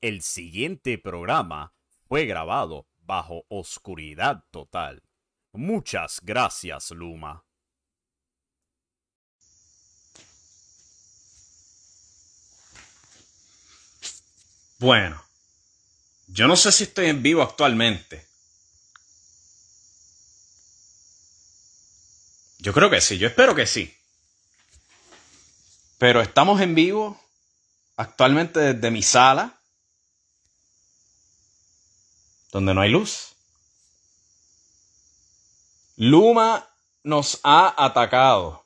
El siguiente programa fue grabado bajo oscuridad total. Muchas gracias, Luma. Bueno, yo no sé si estoy en vivo actualmente. Yo creo que sí, yo espero que sí. Pero estamos en vivo actualmente desde mi sala, donde no hay luz. Luma nos ha atacado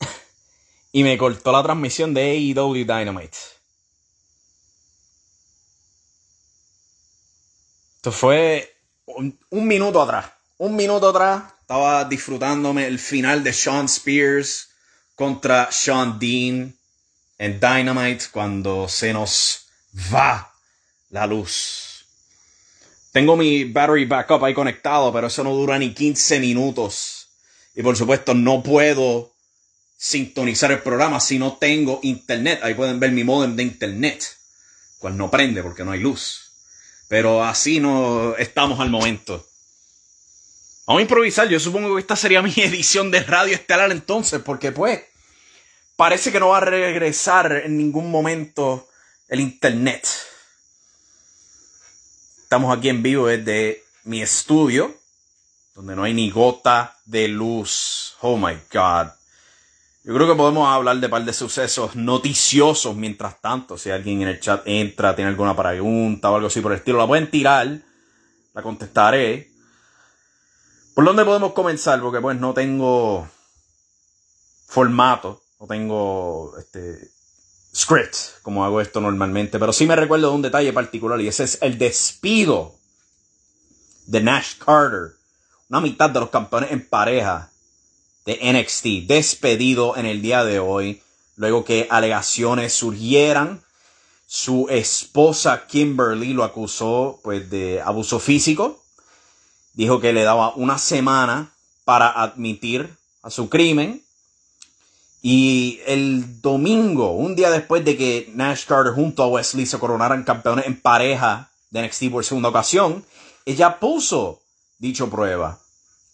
y me cortó la transmisión de AEW Dynamite. Esto fue un, un, minuto atrás. Un minuto atrás estaba disfrutándome el final de Sean Spears contra Sean Dean en Dynamite cuando se nos va la luz. Tengo mi battery backup ahí conectado, pero eso no dura ni 15 minutos. Y por supuesto no puedo sintonizar el programa si no tengo internet. Ahí pueden ver mi modem de internet, cual no prende porque no hay luz. Pero así no estamos al momento. Vamos a improvisar. Yo supongo que esta sería mi edición de radio estelar entonces, porque pues parece que no va a regresar en ningún momento el internet. Estamos aquí en vivo desde mi estudio, donde no hay ni gota de luz. Oh my God. Yo creo que podemos hablar de un par de sucesos noticiosos mientras tanto. Si alguien en el chat entra, tiene alguna pregunta o algo así por el estilo, la pueden tirar. La contestaré. ¿Por dónde podemos comenzar? Porque pues no tengo formato no tengo este script como hago esto normalmente, pero sí me recuerdo de un detalle particular y ese es el despido de Nash Carter, una mitad de los campeones en pareja de NXT, despedido en el día de hoy, luego que alegaciones surgieran. Su esposa Kimberly lo acusó pues de abuso físico. Dijo que le daba una semana para admitir a su crimen y el domingo, un día después de que Nash Carter junto a Wesley se coronaran campeones en pareja de NXT por segunda ocasión, ella puso dicho prueba,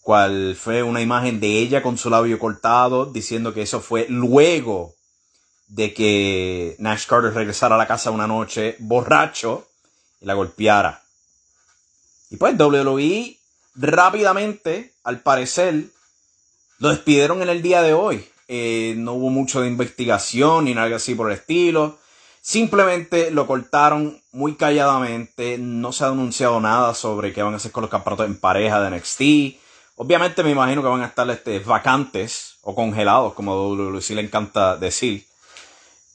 cual fue una imagen de ella con su labio cortado, diciendo que eso fue luego de que Nash Carter regresara a la casa una noche borracho y la golpeara. Y pues WWE rápidamente, al parecer, lo despidieron en el día de hoy. Eh, no hubo mucho de investigación ni nada así por el estilo. Simplemente lo cortaron muy calladamente. No se ha anunciado nada sobre qué van a hacer con los campeonatos en pareja de NXT. Obviamente me imagino que van a estar este, vacantes o congelados, como WWE le encanta decir.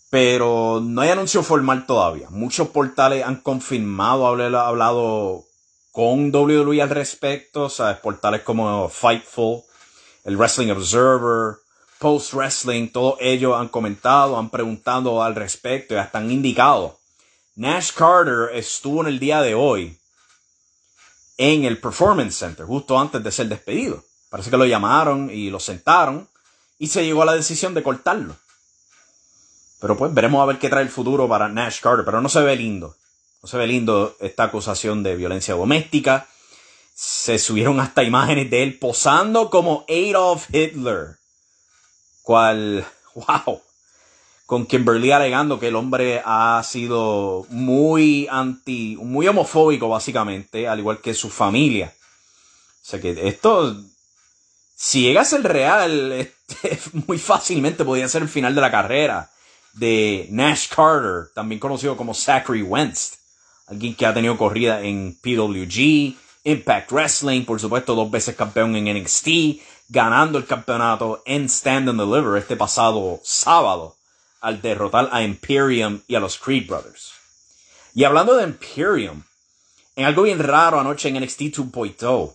Pero no hay anuncio formal todavía. Muchos portales han confirmado, hablado con WWE al respecto. O portales como Fightful, el Wrestling Observer, Post Wrestling, todos ellos han comentado, han preguntado al respecto y hasta han indicado. Nash Carter estuvo en el día de hoy en el Performance Center, justo antes de ser despedido. Parece que lo llamaron y lo sentaron y se llegó a la decisión de cortarlo. Pero pues veremos a ver qué trae el futuro para Nash Carter, pero no se ve lindo. No se ve lindo esta acusación de violencia doméstica. Se subieron hasta imágenes de él posando como Adolf Hitler cual, wow, con Kimberly alegando que el hombre ha sido muy anti, muy homofóbico básicamente, al igual que su familia. O sea que esto, si llega a ser real, muy fácilmente podría ser el final de la carrera de Nash Carter, también conocido como Zachary Wentz, alguien que ha tenido corrida en PWG, Impact Wrestling, por supuesto, dos veces campeón en NXT, ganando el campeonato en Stand and Deliver este pasado sábado al derrotar a Imperium y a los Creed Brothers. Y hablando de Imperium, en algo bien raro anoche en NXT 2.0,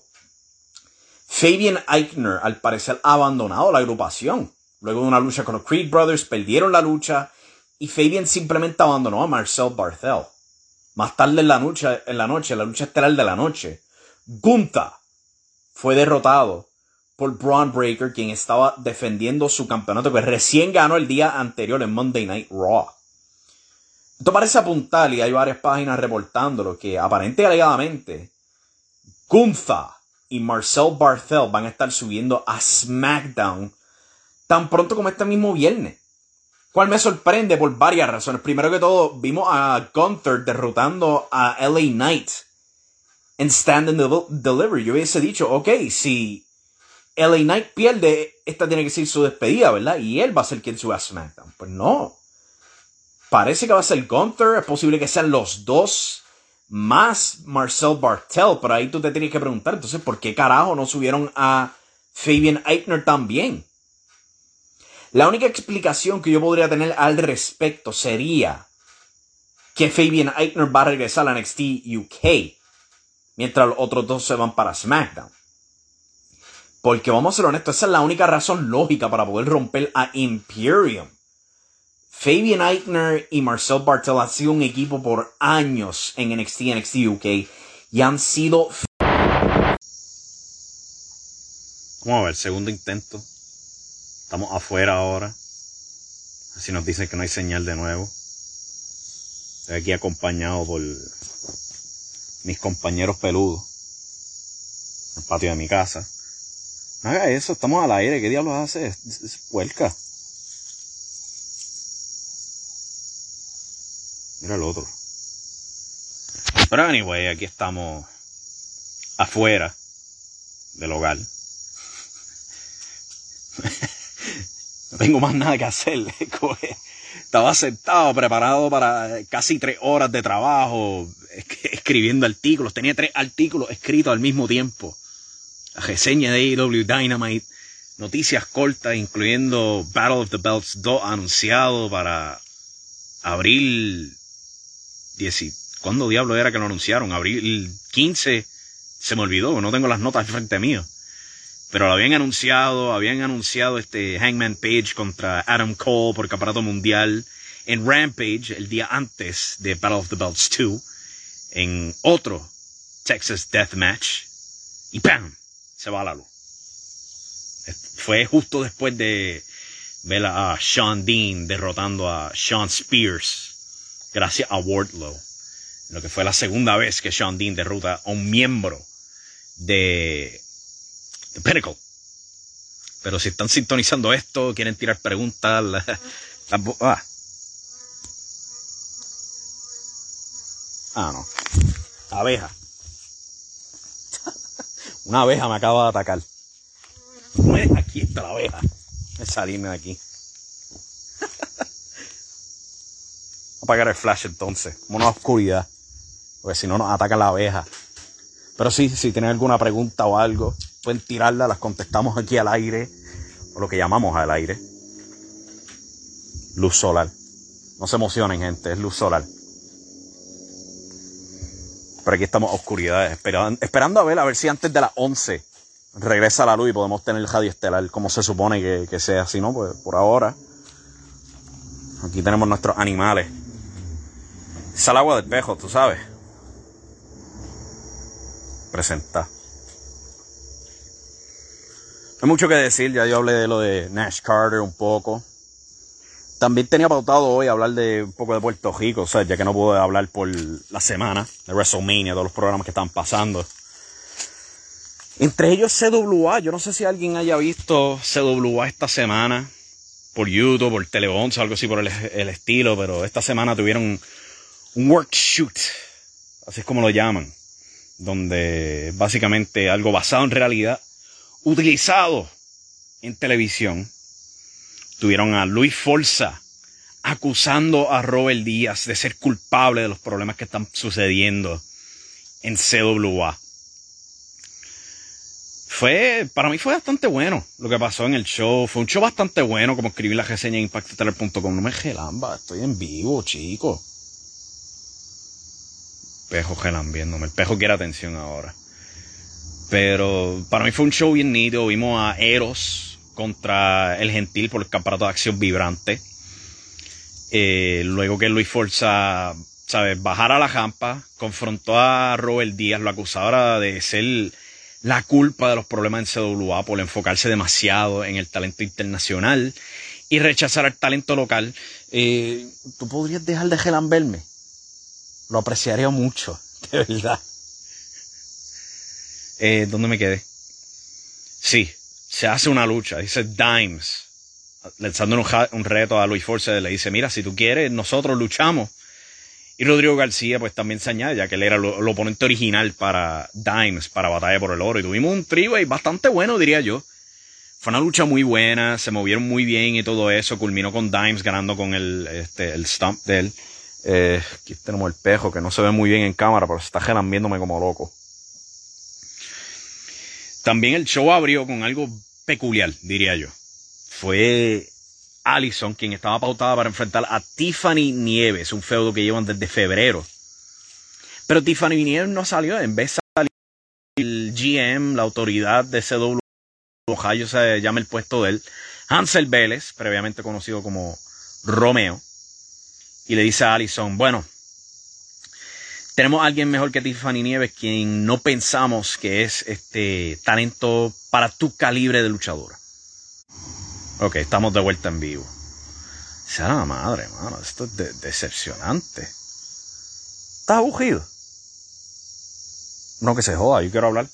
Fabian Eichner al parecer ha abandonado la agrupación. Luego de una lucha con los Creed Brothers, perdieron la lucha y Fabian simplemente abandonó a Marcel Barthel. Más tarde en la noche, en la, noche, la lucha estelar de la noche, Gunther fue derrotado por Braun Breaker, quien estaba defendiendo su campeonato que recién ganó el día anterior en Monday Night Raw. Esto parece apuntar, y hay varias páginas reportándolo, que aparentemente alegadamente Gunther y Marcel Barthel van a estar subiendo a SmackDown tan pronto como este mismo viernes. Cual me sorprende por varias razones. Primero que todo, vimos a Gunther derrotando a LA Knight en Stand and Delivery. Yo hubiese dicho, ok, si LA Knight pierde, esta tiene que ser su despedida, ¿verdad? Y él va a ser quien sube a SmackDown. Pues no. Parece que va a ser Gunther. Es posible que sean los dos más Marcel Bartel. Pero ahí tú te tienes que preguntar, entonces, ¿por qué carajo no subieron a Fabian Eichner también? La única explicación que yo podría tener al respecto sería que Fabian Eichner va a regresar a NXT UK. Mientras los otros dos se van para SmackDown. Porque vamos a ser honestos, esa es la única razón lógica para poder romper a Imperium. Fabian Eichner y Marcel Bartel han sido un equipo por años en NXT NXT UK y han sido. Vamos a ver, segundo intento. Estamos afuera ahora. Así nos dicen que no hay señal de nuevo. Estoy aquí acompañado por mis compañeros peludos. En el patio de mi casa. Haga eso, estamos al aire. ¿Qué diablos hace? Es puerca. Mira el otro. Pero anyway, aquí estamos afuera del hogar. no tengo más nada que hacer. Estaba sentado, preparado para casi tres horas de trabajo, escribiendo artículos. Tenía tres artículos escritos al mismo tiempo reseña de AEW Dynamite, noticias cortas, incluyendo Battle of the Belts 2 anunciado para abril 10. ¿Cuándo diablo era que lo anunciaron? Abril 15. Se me olvidó, no tengo las notas frente mío. Pero lo habían anunciado, habían anunciado este Hangman Page contra Adam Cole por campeonato mundial en Rampage el día antes de Battle of the Belts 2 en otro Texas Death Match y ¡pam! Se va la luz. Fue justo después de ver a Sean Dean derrotando a Sean Spears gracias a Wardlow Lo que fue la segunda vez que Sean Dean derrota a un miembro de, de Pinnacle. Pero si están sintonizando esto, quieren tirar preguntas, la- la- ah. Ah, no. Abeja. Una abeja me acaba de atacar. No es- Aquí está la abeja. A salirme de aquí. Apagar el flash entonces. Como una oscuridad. Porque si no nos ataca la abeja. Pero sí, si tienen alguna pregunta o algo, pueden tirarla, las contestamos aquí al aire. O lo que llamamos al aire. Luz solar. No se emocionen, gente, es luz solar. Pero aquí estamos a oscuridad, esperando, esperando a ver, a ver si antes de las 11 regresa la luz y podemos tener el radio estelar como se supone que, sea. Si no, pues por ahora. Aquí tenemos nuestros animales. Es agua del pejo, tú sabes. Presenta. No hay mucho que decir, ya yo hablé de lo de Nash Carter un poco. También tenía pautado hoy hablar de un poco de Puerto Rico, o sea, ya que no pude hablar por la semana de WrestleMania, todos los programas que están pasando. Entre ellos CWA, yo no sé si alguien haya visto CWA esta semana por YouTube, por Tele 11 o algo así por el, estilo, pero esta semana tuvieron un workshoot, así es como lo llaman, donde básicamente algo basado en realidad, utilizado en televisión, tuvieron a Luis Forza acusando a Robert Díaz de ser culpable de los problemas que están sucediendo en CWA. Fue, para mí fue bastante bueno lo que pasó en el show. Fue un show bastante bueno, como escribí la reseña en impactoteler.com. No me gelamba, estoy en vivo, chico. Pejo gelambiéndome. El pejo quiere atención ahora. Pero para mí fue un show bien nítido. Vimos a Eros contra el Gentil por el campeonato de acción vibrante. Eh, luego que Luis Forza, ¿sabes? Bajara la jampa, confrontó a Robert Díaz, lo acusaba de ser la culpa de los problemas en CWA por enfocarse demasiado en el talento internacional y rechazar al talento local. Eh, ¿Tú podrías dejar de gelamberme? Lo apreciaría mucho, de verdad. Eh, ¿Dónde me quedé? Sí, se hace una lucha, dice Dimes, lanzando un, reto a Luis Force, le dice, mira, si tú quieres, nosotros luchamos. Y Rodrigo García pues también se añade, ya que él era el oponente original para Dimes, para Batalla por el Oro. Y tuvimos un three bastante bueno, diría yo. Fue una lucha muy buena, se movieron muy bien y todo eso. Culminó con Dimes ganando con el, este, el stump de él. Eh, aquí tenemos el pejo, que no se ve muy bien en cámara, pero se está gelambiéndome como loco. También el show abrió con algo peculiar, diría yo. Fue Allison quien estaba pautada para enfrentar a Tiffany Nieves, un feudo que llevan desde febrero. Pero Tiffany Nieves no salió, en vez salió el GM, la autoridad de CW, Ohio se llama el puesto de él, Hansel Vélez, previamente conocido como Romeo, y le dice a Allison, bueno, tenemos alguien mejor que Tiffany Nieves, quien no pensamos que es este talento para tu calibre de luchadora. Ok, estamos de vuelta en vivo. Sea la madre, mano. Esto es de- decepcionante. ¿Estás aburrido? No, que se joda, yo quiero hablar.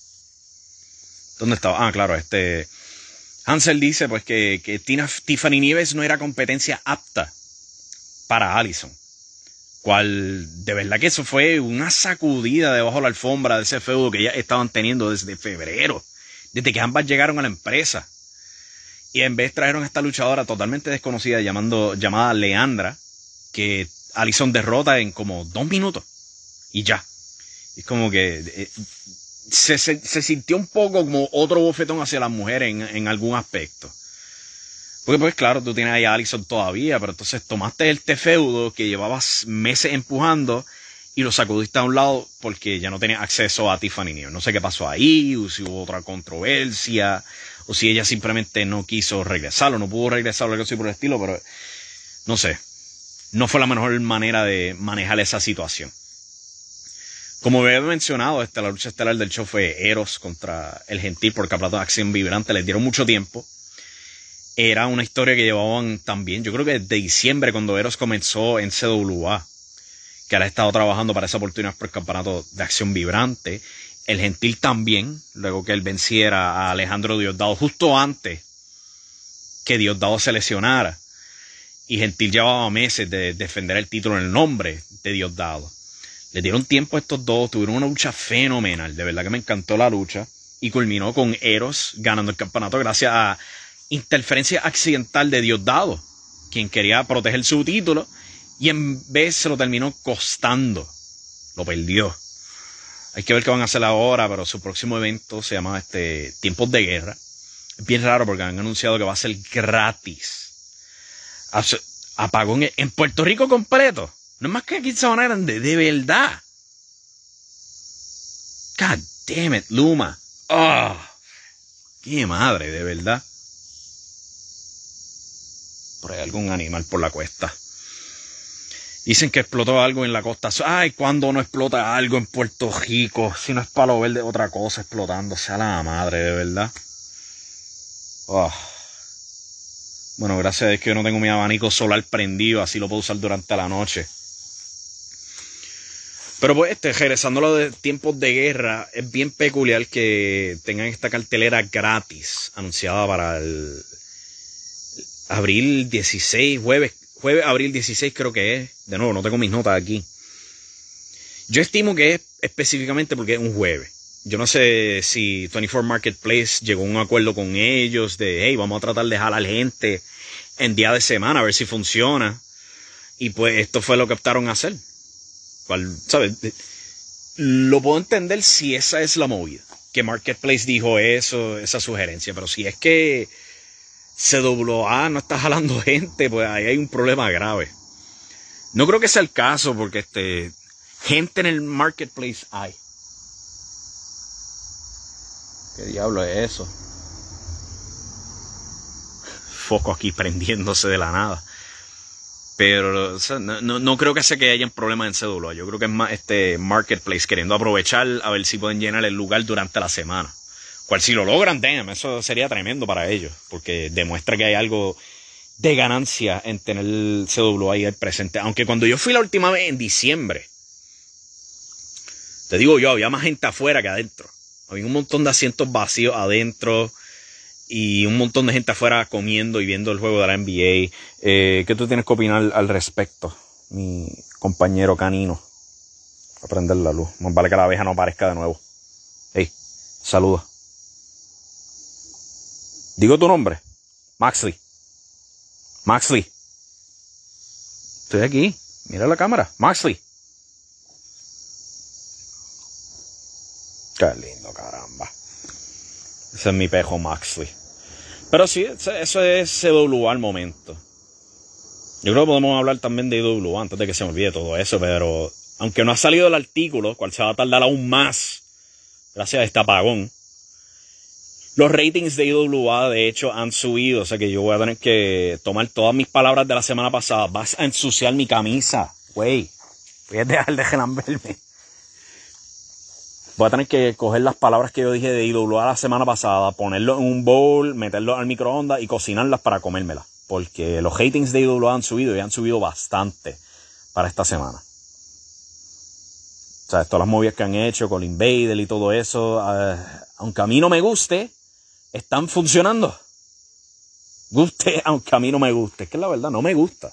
¿Dónde estaba? Ah, claro, este. Hansel dice pues que, que Tina- Tiffany Nieves no era competencia apta para Allison. Cual, de verdad que eso fue una sacudida debajo de la alfombra de ese feudo que ya estaban teniendo desde febrero. Desde que ambas llegaron a la empresa. Y en vez trajeron a esta luchadora totalmente desconocida llamando, llamada Leandra, que Allison derrota en como dos minutos. Y ya. Es como que eh, se, se- se sintió un poco como otro bofetón hacia las mujeres en, en algún aspecto. Porque pues claro, tú tienes ahí a Allison todavía, pero entonces tomaste este feudo que llevabas meses empujando y lo sacudiste a un lado porque ya no tenías acceso a Tiffany Nieves. No sé qué pasó ahí, o si hubo otra controversia, o si ella simplemente no quiso regresar o no pudo regresar o algo así por el estilo, pero no sé. No fue la mejor manera de manejar esa situación. Como había mencionado, este, la lucha estelar del show fue Eros contra el Gentil por de acción vibrante. Les dieron mucho tiempo. Era una historia que llevaban también, yo creo que desde diciembre, cuando Eros comenzó en CWA. que él ha estado trabajando para esa oportunidad por el campeonato de acción vibrante. El Gentil también, luego que él venciera a Alejandro Diosdado justo antes que Diosdado se lesionara. Y Gentil llevaba meses de defender el título en el nombre de Diosdado. Le dieron tiempo a estos dos, tuvieron una lucha fenomenal. De verdad que me encantó la lucha. Y culminó con Eros ganando el campeonato gracias a interferencia accidental de Diosdado, quien quería proteger su título y en vez se lo terminó costando. Lo perdió. Hay que ver qué van a hacer ahora, pero su próximo evento se llama este, Tiempos de Guerra. Es bien raro porque han anunciado que va a ser gratis. Apagón en Puerto Rico completo. No es más que aquí en Sabana Grande, de verdad. God damn it, Luma. Oh, qué madre, de verdad. Por ahí algún animal por la cuesta. Dicen que explotó algo en la costa. Ay, cuando no explota algo en Puerto Rico? Si no es palo verde, otra cosa explotando. Sea la madre, de verdad. Oh. Bueno, gracias a Dios que yo no tengo mi abanico solar prendido, así lo puedo usar durante la noche. Pero pues, este, regresando a lo de tiempos de guerra, es bien peculiar que tengan esta cartelera gratis anunciada para el abril 16, jueves jueves, abril 16 creo que es. De nuevo, no tengo mis notas aquí. Yo estimo que es específicamente porque es un jueves. Yo no sé si 24 Marketplace llegó a un acuerdo con ellos de, hey, vamos a tratar de jalar gente en día de semana a ver si funciona. Y pues esto fue lo que optaron a hacer. ¿sabes? Lo puedo entender si esa es la movida. Que Marketplace dijo eso, esa sugerencia. Pero si es que CWA no está jalando gente, pues ahí hay un problema grave. No creo que sea el caso, porque este, gente en el marketplace hay. ¿Qué diablo es eso? Foco aquí prendiéndose de la nada. Pero no, no, creo que sea que haya problemas en CWA. Yo creo que es más este marketplace queriendo aprovechar a ver si pueden llenar el lugar durante la semana. Cual si lo logran, damn, eso sería tremendo para ellos, porque demuestra que hay algo de ganancia en tener el CWA ahí presente. Aunque cuando yo fui la última vez en diciembre, te digo yo, había más gente afuera que adentro. Había un montón de asientos vacíos adentro y un montón de gente afuera comiendo y viendo el juego de la NBA. Eh, ¿Qué tú tienes que opinar al respecto, mi compañero canino? A prender la luz. Más vale que la abeja no aparezca de nuevo. Hey, saluda. Digo tu nombre. Maxley. Maxley. Estoy aquí. Mira la cámara. Maxley. Qué lindo, caramba. Ese es mi pejo Maxley. Pero sí, eso es CWA al momento. Yo creo que podemos hablar también de IWA antes de que se me olvide todo eso, pero aunque no ha salido el artículo, cual se va a tardar aún más, gracias a este apagón, los ratings de IWA, de hecho, han subido. O sea que yo voy a tener que tomar todas mis palabras de la semana pasada. Vas a ensuciar mi camisa. Güey, voy a dejar de gelamberme. Voy a tener que coger las palabras que yo dije de IWA la semana pasada, ponerlo en un bowl, meterlo al microondas y cocinarlas para comérmelas. Porque los ratings de IWA han subido y han subido bastante para esta semana. O sea, todas las movies que han hecho con Invader y todo eso, eh, aunque a mí no me guste, están funcionando. Guste, aunque a mí no me guste. Es que la verdad, no me gusta.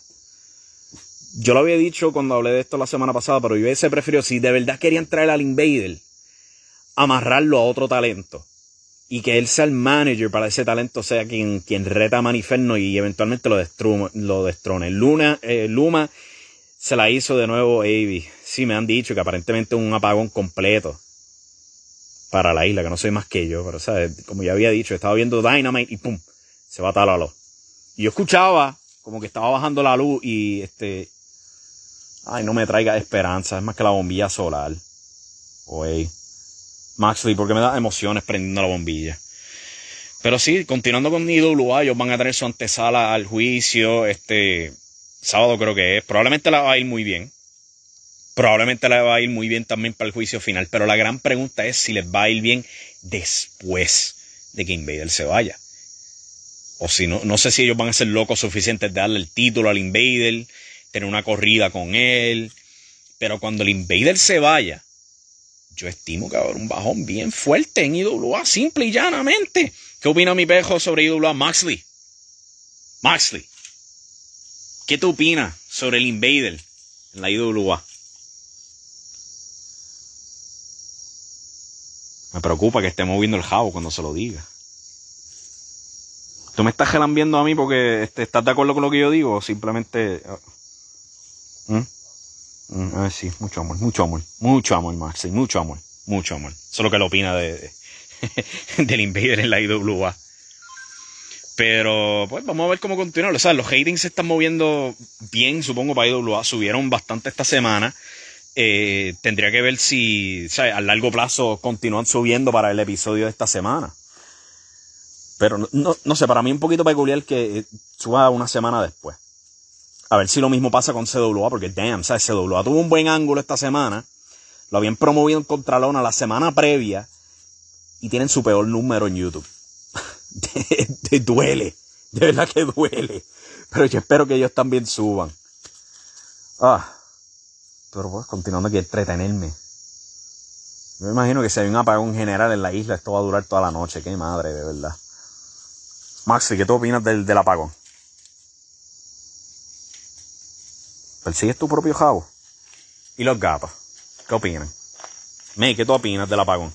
Yo lo había dicho cuando hablé de esto la semana pasada, pero yo hubiese preferido, si de verdad querían traer al Invader, amarrarlo a otro talento. Y que él sea el manager para ese talento, sea quien, quien reta a Maniferno y eventualmente lo, lo destrone. Luna, eh, Luma se la hizo de nuevo Avi. Sí, me han dicho que aparentemente un apagón completo para la isla, que no soy más que yo, pero ¿sabes? como ya había dicho, estaba viendo Dynamite y pum, se va a talar Y yo escuchaba como que estaba bajando la luz y este, ay, no me traiga esperanza, es más que la bombilla solar. Oye, Maxley, porque me da emociones prendiendo la bombilla. Pero sí, continuando con IWA, ellos van a tener su antesala al juicio, este, sábado creo que es, probablemente la va a ir muy bien probablemente le va a ir muy bien también para el juicio final. Pero la gran pregunta es si les va a ir bien después de que Invader se vaya. O si no, no sé si ellos van a ser locos suficientes de darle el título al Invader, tener una corrida con él, Pero cuando el Invader se vaya, yo estimo que va a haber un bajón bien fuerte en IWA, simple y llanamente. ¿Qué opina mi pejo sobre IWA? Maxley. Maxley. ¿Qué tú opinas sobre el Invader en la IWA? Me preocupa que esté moviendo el jabo cuando se lo diga. ¿Tú me estás gelambiendo a mí porque este, estás de acuerdo con lo que yo digo o simplemente... ¿Mm? Mm, a ver, sí, mucho amor, mucho amor, mucho amor, Maxi, mucho amor, mucho amor. Eso es lo que él opina de, de del Invader en la IWA. Pero, pues, vamos a ver cómo continúa. O sea, los hatings se están moviendo bien, supongo, para IWA. Subieron bastante esta semana. Eh, tendría que ver si, sea, a largo plazo continúan subiendo para el episodio de esta semana. Pero no, no sé, para mí un poquito peculiar que suba una semana después. A ver si lo mismo pasa con CWA, porque damn, ¿sabes? CWA tuvo un buen ángulo esta semana. Lo habían promovido en Contralona la semana previa. Y tienen su peor número en YouTube. de, duele. De verdad que duele. Pero yo espero que ellos también suban. Ah. Pero pues, continuando aquí, entretenerme. Yo me imagino que si hay un apagón general en la isla, esto va a durar toda la noche. Qué madre, de verdad. Maxi, ¿qué tú opinas del, del apagón? ¿Persigues tu propio jabo? ¿Y los gatos? ¿Qué opinan? Me, ¿qué tú opinas del apagón?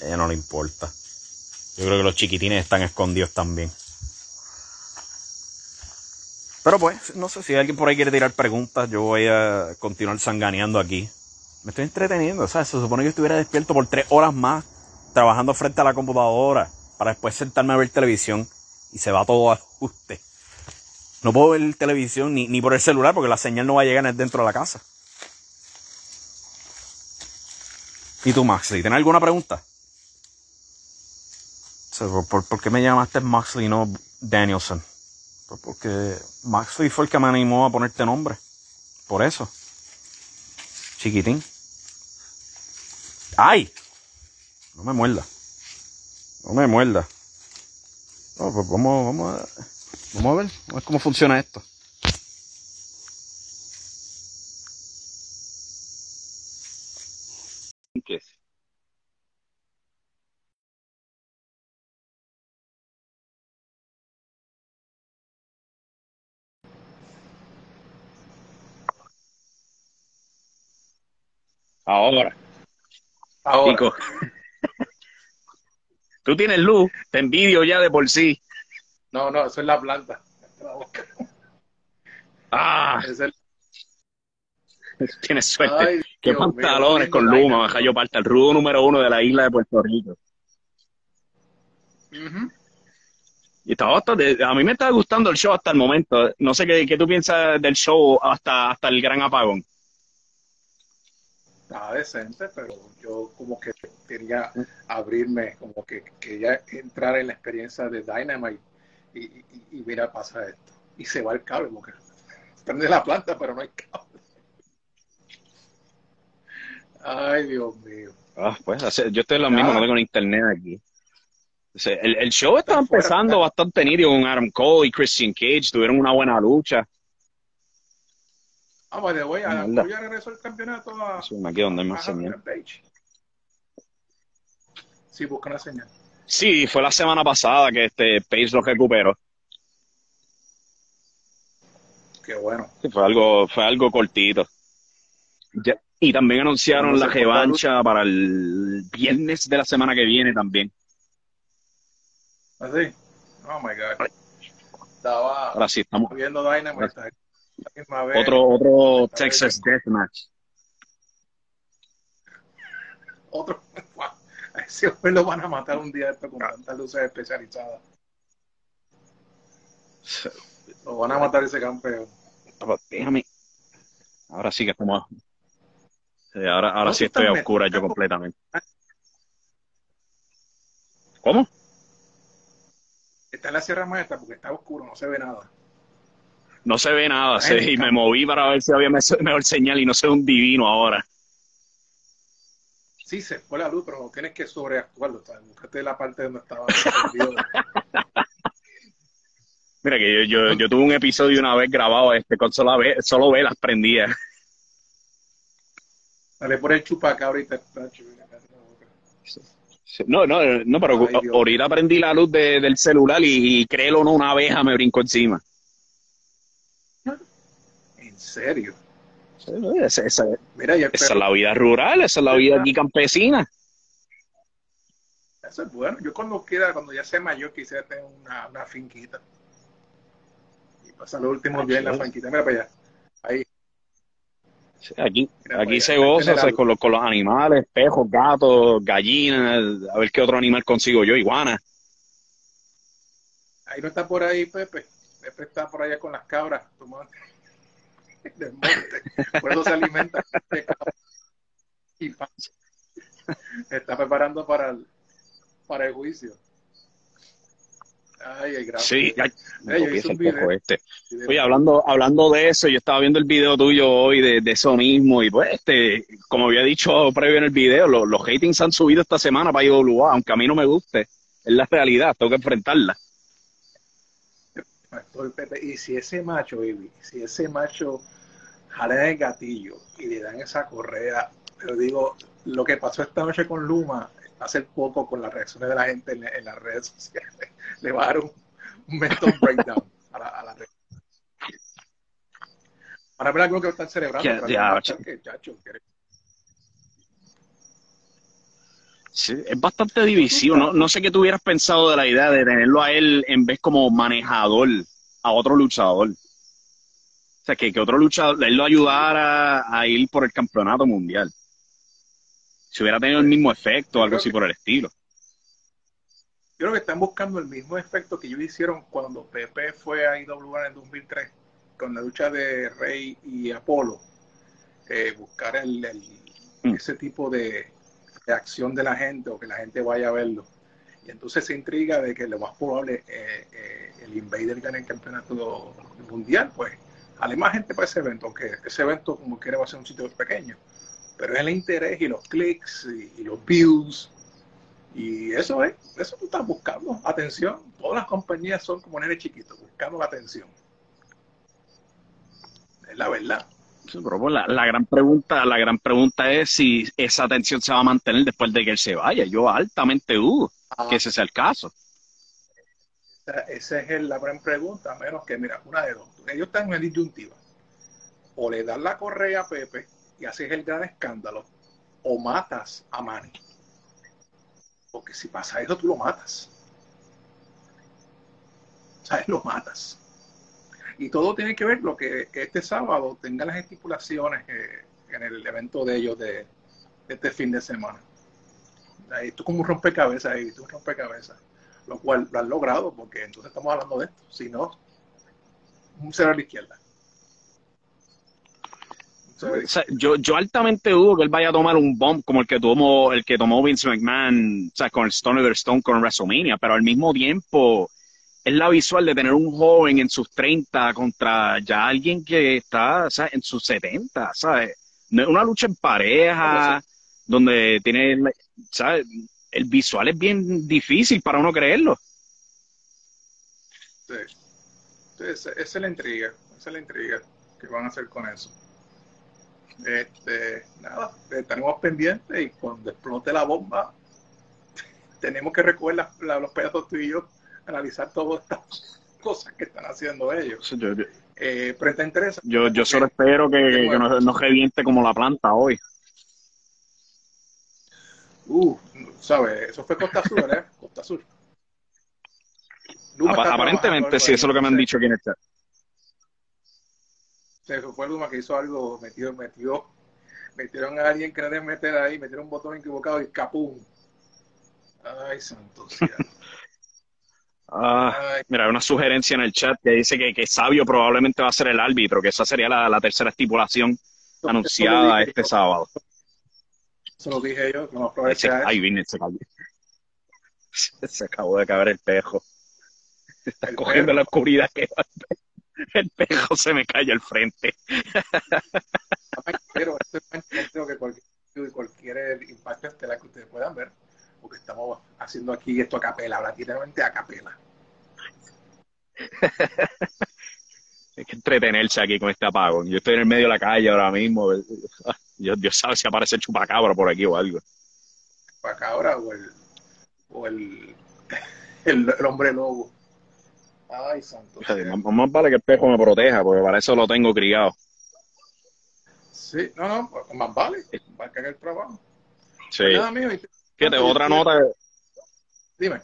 A ella no le importa. Yo creo que los chiquitines están escondidos también. Pero pues, no sé si alguien por ahí quiere tirar preguntas, yo voy a continuar sanganeando aquí. Me estoy entreteniendo, ¿sabes? Se supone que estuviera despierto por tres horas más, trabajando frente a la computadora, para después sentarme a ver televisión y se va todo a ajuste. No puedo ver televisión ni, ni por el celular porque la señal no va a llegar dentro de la casa. ¿Y tú, Maxley? ¿Tienes alguna pregunta? ¿por, por, qué me llamaste Maxley y no Danielson? Pues porque Maxley fue el que me animó a ponerte nombre. Por eso. Chiquitín. ¡Ay! No me muerda. No me muerda. No, pues vamos, vamos a... Vamos a ver, vamos a ver cómo funciona esto. Ahora. Ahora. Tú tienes luz, te envidio ya de por sí. No, no, eso es la planta. Ah. Tienes suerte. Qué pantalones con Luma, baja yo parte, el rudo número uno de la isla de Puerto Rico. Y estaba bastante, a mí me está gustando el show hasta el momento. No sé qué, qué tú piensas del show hasta, hasta el gran apagón. Estaba decente, pero yo como que quería abrirme, como que quería entrar en la experiencia de Dynamite y, y, mira, pasa esto. Y se va el cable, porque prende la planta, pero no hay cable. Ay, Dios mío. Ah, pues, yo estoy lo mismo, no tengo internet aquí. el, el, show estaba empezando bastante nítido con Adam Cole y Christian Cage, tuvieron una buena lucha. Ah, vale, voy a, voy a regresar el campeonato a, sí, aquí donde me señal. Sí, busca la señal. Sí, fue la semana pasada que este Pace lo recuperó. Qué bueno. fue algo, fue algo cortito. y también anunciaron la revancha para el viernes de la semana que viene también. ¿Así? ¿Ah, oh my God. Estaba Ahora sí, estamos viendo Dynamite. Otro, otro Texas Deathmatch. Otro. A ese hombre lo van a matar un día esto con tantas luces especializadas. Lo van a matar ese campeón. Déjame. Ahora sí que estamos. ahora ahora sí estoy a oscura yo completamente. ¿Cómo? Está en la Sierra Maestra porque está oscuro, no se ve nada. No se ve nada, sí, y me moví para ver si había mejor señal y no sé un divino ahora sí, se fue la luz, pero no tienes que sobreactuarlo, ¿sabes? Búscate la parte donde estaba Mira que yo, yo, yo tuve un episodio una vez grabado este con solo, ve, solo velas prendidas. Dale por el chupacabra y te No, no, no, pero Ay, ahorita prendí la luz de- del celular y, y créelo o no, una abeja me brincó encima. En serio. Esa, esa- Mira, y el esa es la vida rural, esa es la vida aquí campesina. eso es bueno. Yo cuando quiera, cuando ya sea mayor, quisiera tener una, una finquita. Y pasar los últimos días en la finquita. Mira para allá. Ahí. Sí, Aquí, Mira aquí se goza General. o sea, con, los, con los animales, pejos, gatos, gallinas, a ver qué otro animal consigo yo, iguana. Ahí no está por ahí Pepe. Pepe está por allá con las cabras tomando del monte. Por eso se alimenta de y pan. Está preparando para el, para el juicio. Ay, gracias. Sí, ay, me Ey, un cojo este. Oye, hablando, hablando de eso, yo estaba viendo el video tuyo hoy de, de eso mismo y pues, este, como había dicho previo en el video, los, los ratings han subido esta semana para IWA, aunque a mí no me guste, es la realidad, tengo que enfrentarla. Pepe, y si ese macho, baby, si ese macho jala el gatillo y le dan esa correa, pero digo, lo que pasó esta noche con Luma, hace poco con las reacciones de la gente en, en las redes sociales, le va a dar un, un mental breakdown a la, a la red. Para ver algo que están celebrando. Ya, demostrar que, chacho, que- Sí, es bastante divisivo, no, no sé qué tú hubieras pensado de la idea de tenerlo a él en vez como manejador a otro luchador. O sea, que, que otro luchador, él lo ayudara a ir por el campeonato mundial. Si hubiera tenido el mismo efecto o algo así por el estilo. Yo creo que están buscando el mismo efecto que ellos hicieron cuando Pepe fue a IWA en el 2003, con la lucha de Rey y Apolo. Eh, buscar el, el- Mm. ese tipo de reacción de la gente o que la gente vaya a verlo. Y entonces se intriga de que lo más probable eh, eh, el Invader gane el campeonato mundial, pues jale más gente para ese evento, aunque ese evento como quiera va a ser un sitio pequeño. Pero es el interés y los clics y, y los views y eso es, eso tú estás buscando, atención. Todas las compañías son como nenes chiquitos, buscando la atención. Es la verdad. La, la gran pregunta, la gran pregunta es si esa tensión se va a mantener después de que él se vaya. Yo altamente dudo que ese sea el caso. Esa, esa es el- la gran pregunta, a menos que, mira, una de dos. Ellos están en disyuntiva. O le das la correa a Pepe y haces el gran escándalo, o matas a Manny. Porque si pasa eso, tú lo matas. ¿Sabes? Lo matas. Y todo tiene que ver lo que este sábado tengan las estipulaciones en el evento de ellos de, este fin de semana. Ahí, es como un rompecabezas ahí, es un rompecabezas. Lo cual lo han logrado, porque entonces estamos hablando de esto. Si no, un cero a la izquierda. Yo, yo altamente dudo que él vaya a tomar un bomb como el que tomó, el que tomó Vince McMahon, o sea, con el Stone Over Stone con WrestleMania, pero al mismo tiempo es la visual de tener un joven en sus 30 contra ya alguien que está sea, en sus 70, ¿sabes? No es una lucha en pareja, donde tiene, ¿sabes? El visual es bien difícil para uno creerlo. Sí. Sí, esa, es la intriga, esa es la intriga que van a hacer con eso. Este, nada, estaremos pendientes y cuando explote la bomba, tenemos que recoger la- los pedazos tú y yo, analizar todas estas cosas que están haciendo ellos. Yo, yo, Eh, pero está interesante. yo, yo solo espero que, que no, no reviente como la planta hoy. Uh, ¿sabes? Eso fue Costa Sur, ¿verdad? Costa Apa- está aparentemente sí, eso es lo que me han dicho aquí en el chat. Sí, eso fue Luma que hizo algo, metió, metió, metieron a alguien que no deben meter ahí, metieron un botón equivocado y capum. Ay, santo cielo. Ah, mira, hay una sugerencia en el chat que dice que, que Sabio probablemente va a ser el árbitro, que esa sería la, la tercera estipulación anunciada este yo, sábado. Eso lo dije yo, no Ese, ay, vine, se cayó. Se acabó de caer el pejo. Está El cogiendo la oscuridad que va el pejo. Se me cae al frente. Pero esto es más que cualquier, cualquier impacto estelar que ustedes puedan ver, porque estamos haciendo aquí esto a capela, prácticamente a capela. Hay que entretenerse aquí con este apagón. Yo estoy en el medio de la calle ahora mismo. Dios, Dios sabe si aparece el chupacabra por aquí o algo. Chupacabra o el, o el, el, el hombre lobo. Ay, santo. Más, más vale que el pejo me proteja, porque para eso lo tengo criado. Sí, no, no, más vale. Va a caer el trabajo. Sí. Pues nada, amigo, y- Fíjate, otra nota, Dime.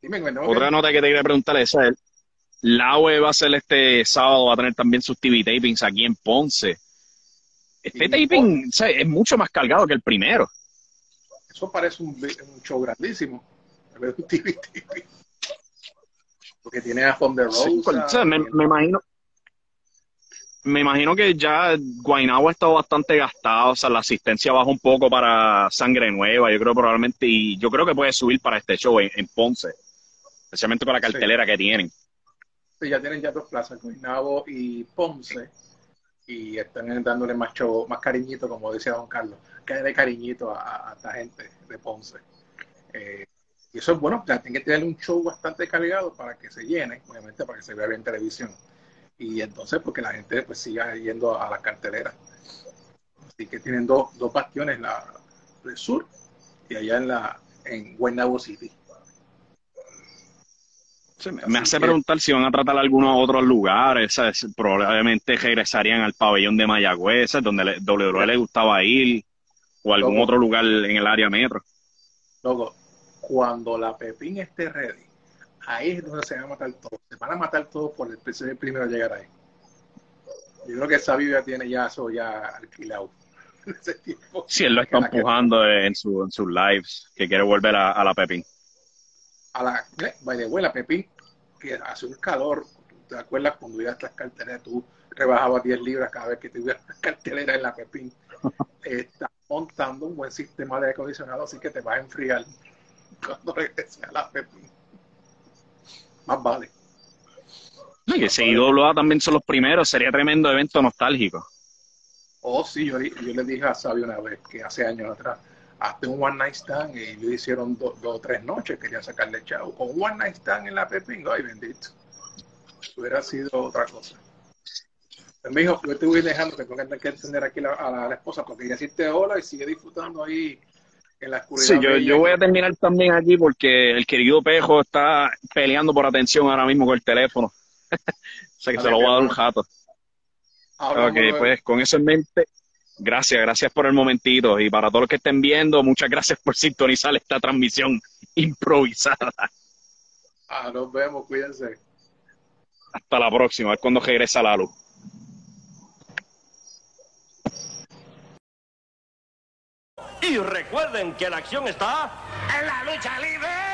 Dime, que me tengo otra nota que te quería preguntar es la UE va a ser este sábado, va a tener también sus TV tapings aquí en Ponce. Este taping o sea, es mucho más cargado que el primero. Eso parece un, show grandísimo. De un TV. Porque tiene a Rosa. Sí, pues, o sea, me, me imagino me imagino que ya Guaynabo ha estado bastante gastado, o sea, la asistencia baja un poco para Sangre Nueva, yo creo probablemente, y yo creo que puede subir para este show en, en Ponce, especialmente con la cartelera que tienen. Sí, ya tienen ya dos plazas, Guaynabo y Ponce, y están dándole más show, más cariñito, como decía don Carlos, que de cariñito a, a- a esta gente de Ponce. Eh, y eso es bueno, ya tienen que tener un show bastante cargado para que se llene, obviamente para que se vea bien en televisión. Y entonces, porque la gente pues siga yendo a las carteleras. Así que tienen dos, dos bastiones, la del sur y allá en la en Guaynabo City. Sí, me, hace que- preguntar si van a tratar algunos otros lugares, ¿sabes? probablemente regresarían al pabellón de Mayagüez, ¿sabes? donde le, WWE le gustaba ir, o algún Loco. otro lugar en el área metro. Luego, cuando la Pepín esté ready, ahí es donde se van a matar todos. Se van a matar todos por el ser el primero a llegar ahí. Yo creo que Sabio ya tiene ya eso ya alquilado. Ese tiempo. Sí, él lo está que- empujando en, su, en sus lives, que quiere volver a, a la Pepín. A la, eh, the way, la Pepín, que hace un calor. ¿Te acuerdas cuando ibas a estas carteleras? Tú rebajabas 10 libras cada vez que te ibas a las carteleras en la Pepín. Está montando un buen sistema de aire acondicionado, así que te vas a enfriar cuando regreses a la Pepín. Más vale. Y que si también son los primeros, sería tremendo evento nostálgico. Oh, sí, yo, yo le dije a Sabio una vez que hace años atrás, hazte un one night stand y ellos hicieron do- dos o tres noches, querían sacarle chavo. Con one night stand en la Pepín, ay bendito. Hubiera sido otra cosa. Pues, mijo, yo te voy dejando que tengo que atender aquí la- a, la, a la esposa porque ella decirte hola y sigue disfrutando ahí en la oscuridad. Sí, yo, yo voy a terminar también aquí porque el querido Pejo está peleando por atención ahora mismo con el teléfono. o sea que se lo voy a dar un jato. Ok, pues con eso en mente, gracias, gracias por el momentito. Y para todos los que estén viendo, muchas gracias por sintonizar esta transmisión improvisada. Ah, nos vemos, cuídense. Hasta la próxima, a ver cuándo regresa la luz. Y recuerden que la acción está en la lucha libre.